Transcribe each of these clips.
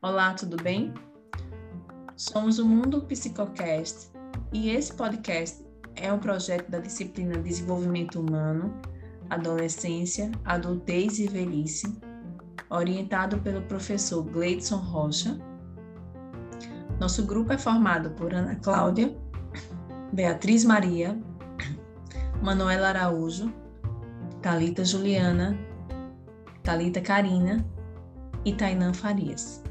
Olá, tudo bem? Somos o Mundo Psicocast e esse podcast é um projeto da disciplina Desenvolvimento Humano, Adolescência, Adultez e Velhice, orientado pelo professor Gleidson Rocha. Nosso grupo é formado por Ana Cláudia, Beatriz Maria, Manuela Araújo, Talita Juliana, Talita Karina e Tainã Farias.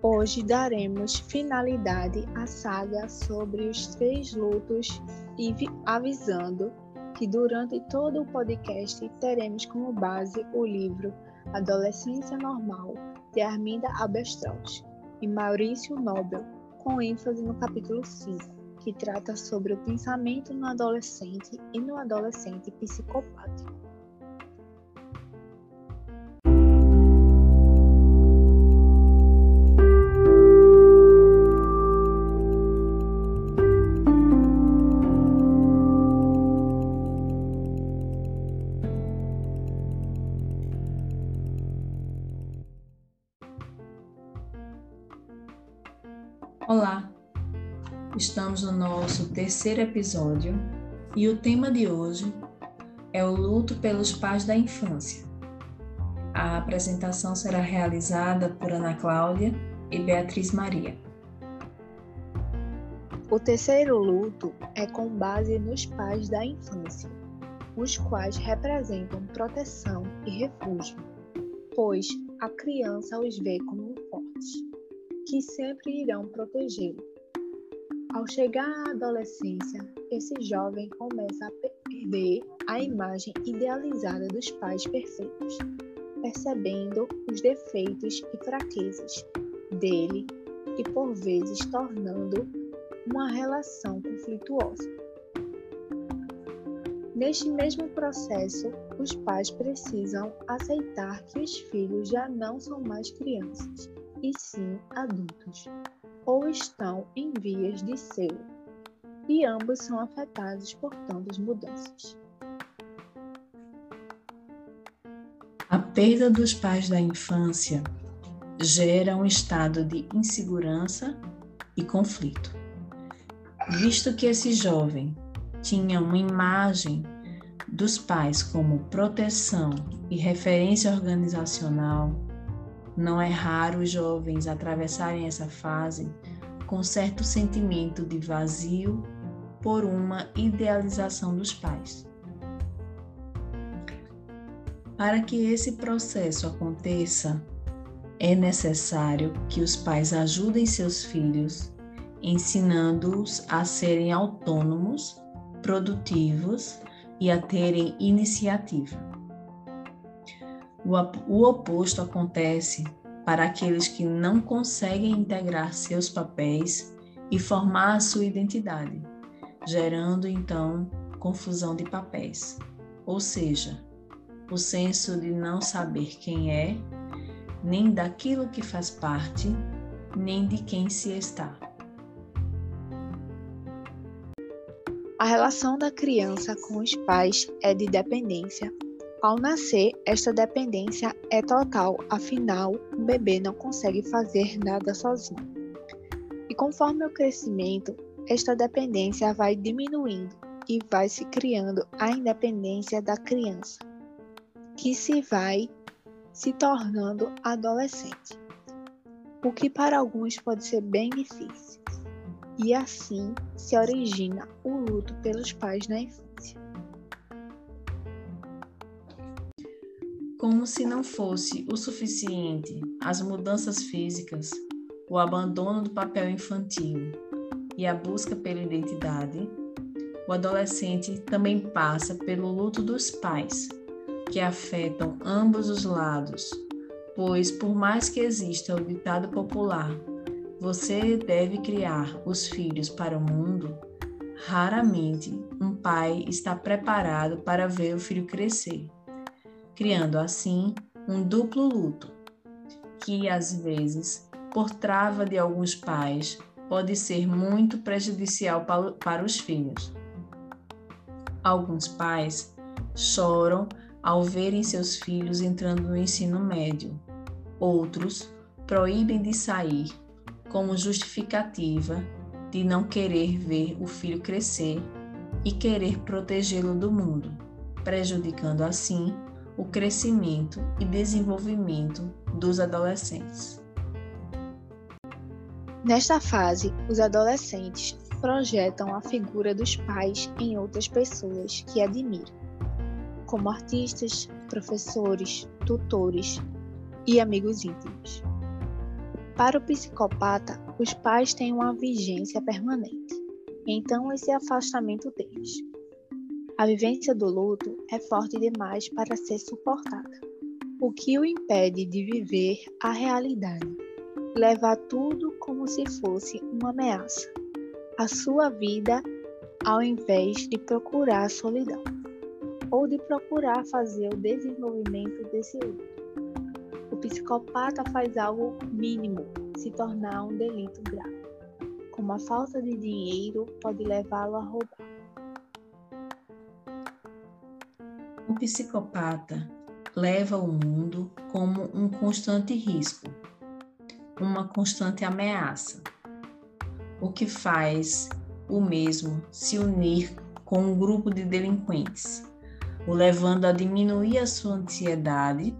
Hoje daremos finalidade à saga sobre os três lutos e avisando que durante todo o podcast teremos como base o livro Adolescência Normal, de Arminda Abestrauch e Maurício Nobel, com ênfase no capítulo 5, que trata sobre o pensamento no adolescente e no adolescente psicopático. Estamos no nosso terceiro episódio e o tema de hoje é o luto pelos pais da infância. A apresentação será realizada por Ana Cláudia e Beatriz Maria. O terceiro luto é com base nos pais da infância, os quais representam proteção e refúgio, pois a criança os vê como fortes que sempre irão protegê-lo. Ao chegar à adolescência, esse jovem começa a perder a imagem idealizada dos pais perfeitos, percebendo os defeitos e fraquezas dele e por vezes tornando uma relação conflituosa. Neste mesmo processo, os pais precisam aceitar que os filhos já não são mais crianças e sim adultos, ou estão em vias de ser, e ambos são afetados por tantas mudanças. A perda dos pais da infância gera um estado de insegurança e conflito. Visto que esse jovem tinha uma imagem dos pais como proteção e referência organizacional, não é raro os jovens atravessarem essa fase com certo sentimento de vazio por uma idealização dos pais. Para que esse processo aconteça, é necessário que os pais ajudem seus filhos, ensinando-os a serem autônomos, produtivos e a terem iniciativa. O, oposto acontece para aqueles que não conseguem integrar seus papéis e formar a sua identidade, gerando então confusão de papéis, ou seja, o senso de não saber quem é, nem daquilo que faz parte, nem de quem se está. A relação da criança com os pais é de dependência ao nascer, esta dependência é total, afinal, um bebê não consegue fazer nada sozinho. E conforme o crescimento, esta dependência vai diminuindo e vai se criando a independência da criança, que se vai se tornando adolescente, o que para alguns pode ser bem difícil. E assim se origina o luto pelos pais na infância. Como se não fosse o suficiente as mudanças físicas, o abandono do papel infantil e a busca pela identidade, o adolescente também passa pelo luto dos pais, que afetam ambos os lados, pois, por mais que exista o ditado popular, você deve criar os filhos para o mundo, raramente um pai está preparado para ver o filho crescer criando assim um duplo luto, que às vezes, por trava de alguns pais, pode ser muito prejudicial para os filhos. Alguns pais choram ao verem seus filhos entrando no ensino médio. Outros proíbem de sair como justificativa de não querer ver o filho crescer e querer protegê-lo do mundo, prejudicando assim o crescimento e desenvolvimento dos adolescentes. Nesta fase, os adolescentes projetam a figura dos pais em outras pessoas que admiram, como artistas, professores, tutores e amigos íntimos. Para o psicopata, os pais têm uma vigência permanente, então esse afastamento deles. A vivência do luto é forte demais para ser suportada, o que o impede de viver a realidade levar tudo como se fosse uma ameaça. A sua vida, ao invés de procurar a solidão, ou de procurar fazer o desenvolvimento desse luto. O psicopata faz algo mínimo se tornar um delito grave, como a falta de dinheiro pode levá-lo a roubar. Psicopata leva o mundo como um constante risco uma constante ameaça, o que faz o mesmo se unir com um grupo de delinquentes, o levando a diminuir a sua ansiedade,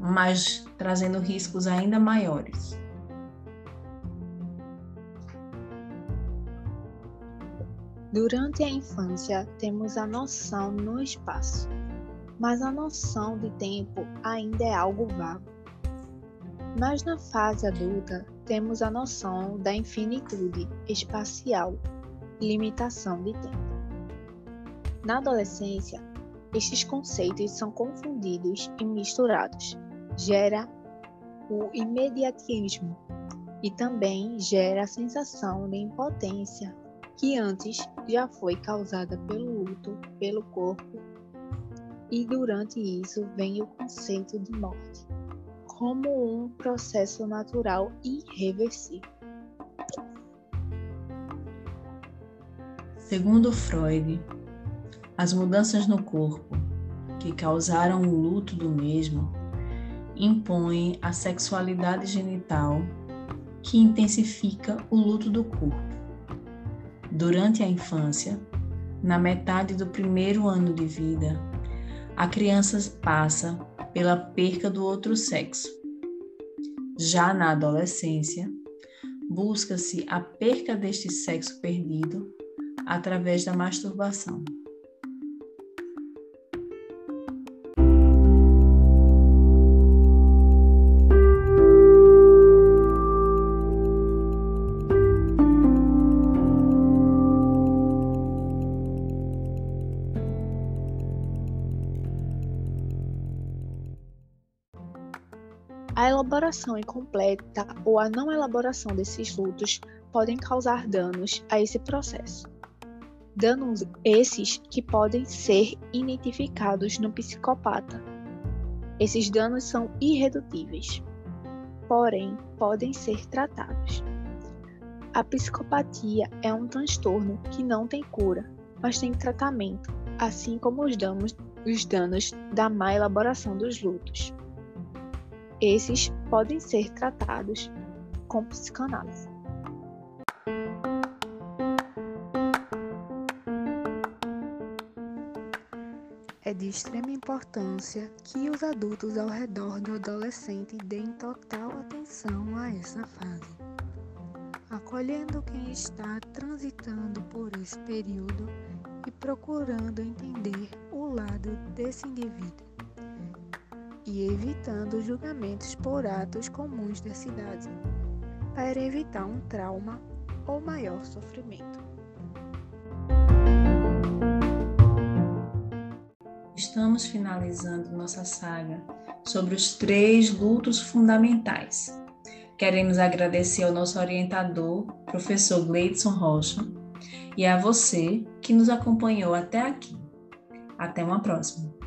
mas trazendo riscos ainda maiores. Durante a infância, temos a noção no espaço, mas a noção de tempo ainda é algo vago. Mas na fase adulta, temos a noção da infinitude espacial, limitação de tempo. Na adolescência, estes conceitos são confundidos e misturados. Gera o imediatismo e também gera a sensação de impotência que antes já foi causada pelo luto, pelo corpo, e durante isso vem o conceito de morte como um processo natural irreversível. Segundo Freud, as mudanças no corpo que causaram o luto do mesmo impõem a sexualidade genital que intensifica o luto do corpo. Durante a infância, na metade do primeiro ano de vida, a criança passa pela perca do outro sexo. Já na adolescência, busca-se a perca deste sexo perdido através da masturbação. A elaboração incompleta ou a não elaboração desses lutos podem causar danos a esse processo. Danos esses que podem ser identificados no psicopata. Esses danos são irredutíveis, porém podem ser tratados. A psicopatia é um transtorno que não tem cura, mas tem tratamento, assim como os danos, os danos da má elaboração dos lutos. Esses podem ser tratados com psicanálise. É de extrema importância que os adultos ao redor do adolescente deem total atenção a essa fase, acolhendo quem está transitando por esse período e procurando entender o lado desse indivíduo e evitando julgamentos por atos comuns da cidade, para evitar um trauma ou maior sofrimento. Estamos finalizando nossa saga sobre os três lutos fundamentais. Queremos agradecer ao nosso orientador, professor Gleidson Rocha, e a você que nos acompanhou até aqui. Até uma próxima!